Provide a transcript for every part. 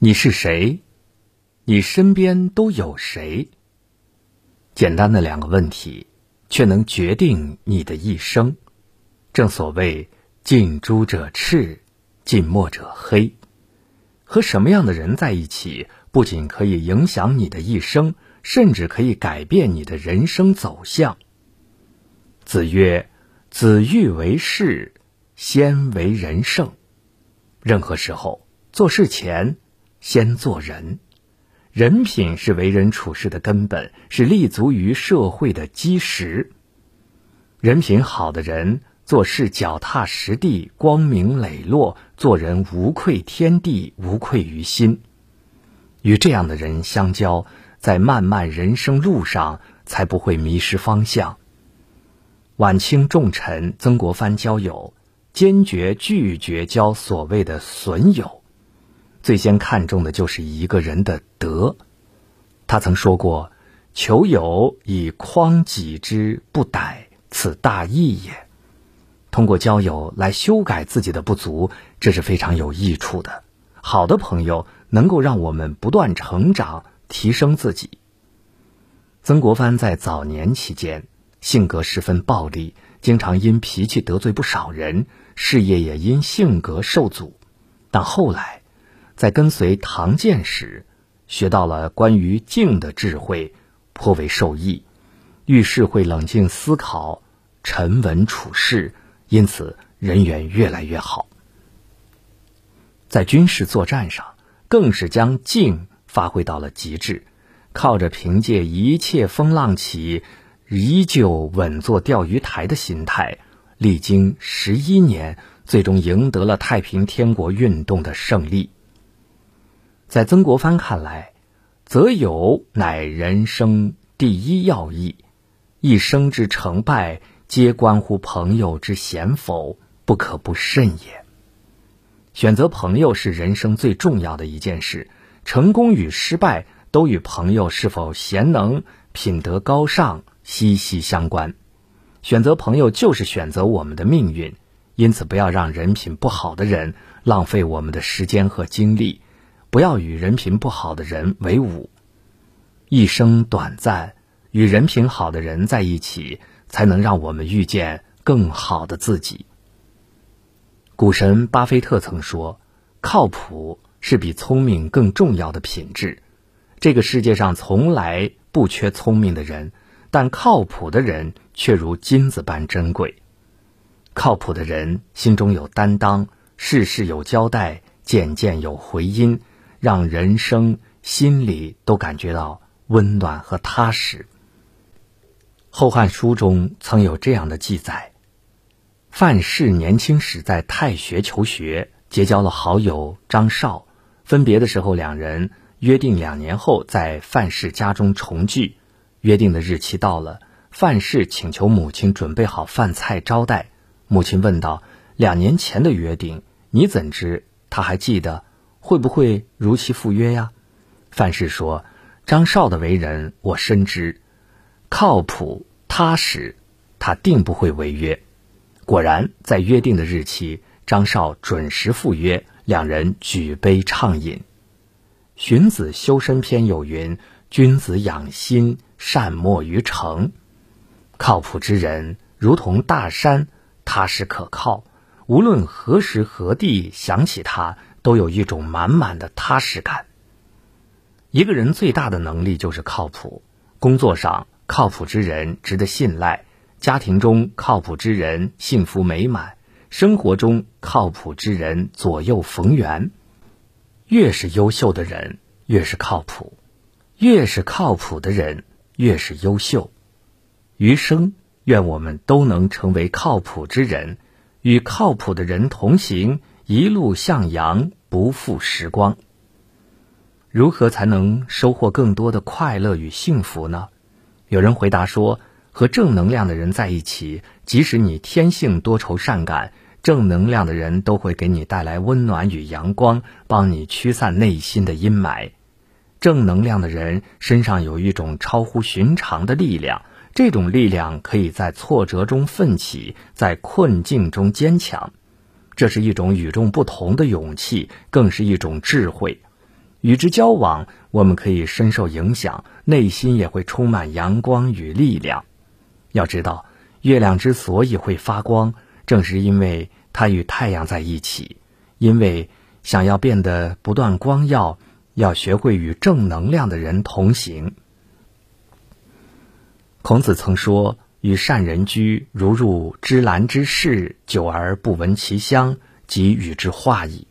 你是谁？你身边都有谁？简单的两个问题，却能决定你的一生。正所谓近朱者赤，近墨者黑。和什么样的人在一起，不仅可以影响你的一生，甚至可以改变你的人生走向。子曰：“子欲为事，先为人圣。”任何时候做事前。先做人，人品是为人处事的根本，是立足于社会的基石。人品好的人，做事脚踏实地、光明磊落，做人无愧天地、无愧于心。与这样的人相交，在漫漫人生路上才不会迷失方向。晚清重臣曾国藩交友，坚决拒绝交所谓的损友。最先看重的就是一个人的德。他曾说过：“求友以匡己之不逮，此大义也。”通过交友来修改自己的不足，这是非常有益处的。好的朋友能够让我们不断成长，提升自己。曾国藩在早年期间性格十分暴戾，经常因脾气得罪不少人，事业也因性格受阻。但后来，在跟随唐建时，学到了关于静的智慧，颇为受益。遇事会冷静思考，沉稳处事，因此人缘越来越好。在军事作战上，更是将静发挥到了极致，靠着凭借一切风浪起，依旧稳坐钓鱼台的心态，历经十一年，最终赢得了太平天国运动的胜利。在曾国藩看来，择友乃人生第一要义，一生之成败皆关乎朋友之贤否，不可不慎也。选择朋友是人生最重要的一件事，成功与失败都与朋友是否贤能、品德高尚息息相关。选择朋友就是选择我们的命运，因此不要让人品不好的人浪费我们的时间和精力。不要与人品不好的人为伍，一生短暂，与人品好的人在一起，才能让我们遇见更好的自己。股神巴菲特曾说：“靠谱是比聪明更重要的品质。”这个世界上从来不缺聪明的人，但靠谱的人却如金子般珍贵。靠谱的人心中有担当，事事有交代，件件有回音。让人生心里都感觉到温暖和踏实。《后汉书》中曾有这样的记载：范氏年轻时在太学求学，结交了好友张绍。分别的时候，两人约定两年后在范氏家中重聚。约定的日期到了，范氏请求母亲准备好饭菜招待。母亲问道：“两年前的约定，你怎知他还记得？”会不会如期赴约呀？范氏说：“张绍的为人我深知，靠谱踏实，他定不会违约。”果然，在约定的日期，张绍准时赴约，两人举杯畅饮。《荀子·修身篇》有云：“君子养心，善莫于诚。”靠谱之人如同大山，踏实可靠，无论何时何地想起他。都有一种满满的踏实感。一个人最大的能力就是靠谱。工作上靠谱之人值得信赖，家庭中靠谱之人幸福美满，生活中靠谱之人左右逢源。越是优秀的人，越是靠谱；越是靠谱的人，越是优秀。余生，愿我们都能成为靠谱之人，与靠谱的人同行。一路向阳，不负时光。如何才能收获更多的快乐与幸福呢？有人回答说：“和正能量的人在一起，即使你天性多愁善感，正能量的人都会给你带来温暖与阳光，帮你驱散内心的阴霾。正能量的人身上有一种超乎寻常的力量，这种力量可以在挫折中奋起，在困境中坚强。”这是一种与众不同的勇气，更是一种智慧。与之交往，我们可以深受影响，内心也会充满阳光与力量。要知道，月亮之所以会发光，正是因为它与太阳在一起。因为想要变得不断光耀，要学会与正能量的人同行。孔子曾说：“与善人居，如入芝兰之室，久而不闻其香，即与之化矣。”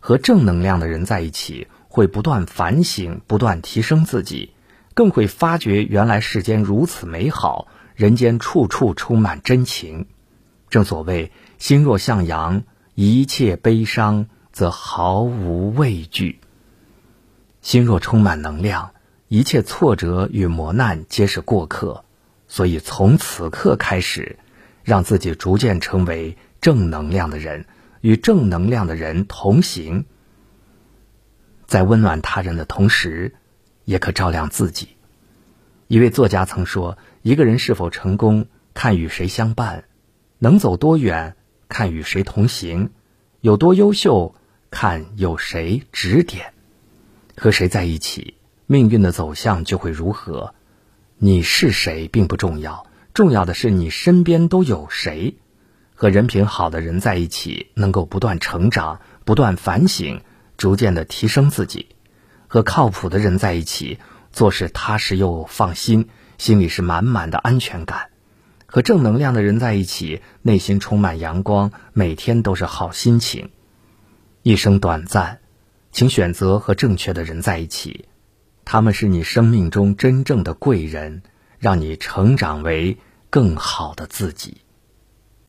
和正能量的人在一起。会不断反省，不断提升自己，更会发觉原来世间如此美好，人间处处充满真情。正所谓“心若向阳，一切悲伤则毫无畏惧；心若充满能量，一切挫折与磨难皆是过客。”所以，从此刻开始，让自己逐渐成为正能量的人，与正能量的人同行。在温暖他人的同时，也可照亮自己。一位作家曾说：“一个人是否成功，看与谁相伴；能走多远，看与谁同行；有多优秀，看有谁指点。和谁在一起，命运的走向就会如何。你是谁并不重要，重要的是你身边都有谁。和人品好的人在一起，能够不断成长，不断反省。”逐渐的提升自己，和靠谱的人在一起，做事踏实又放心，心里是满满的安全感；和正能量的人在一起，内心充满阳光，每天都是好心情。一生短暂，请选择和正确的人在一起，他们是你生命中真正的贵人，让你成长为更好的自己。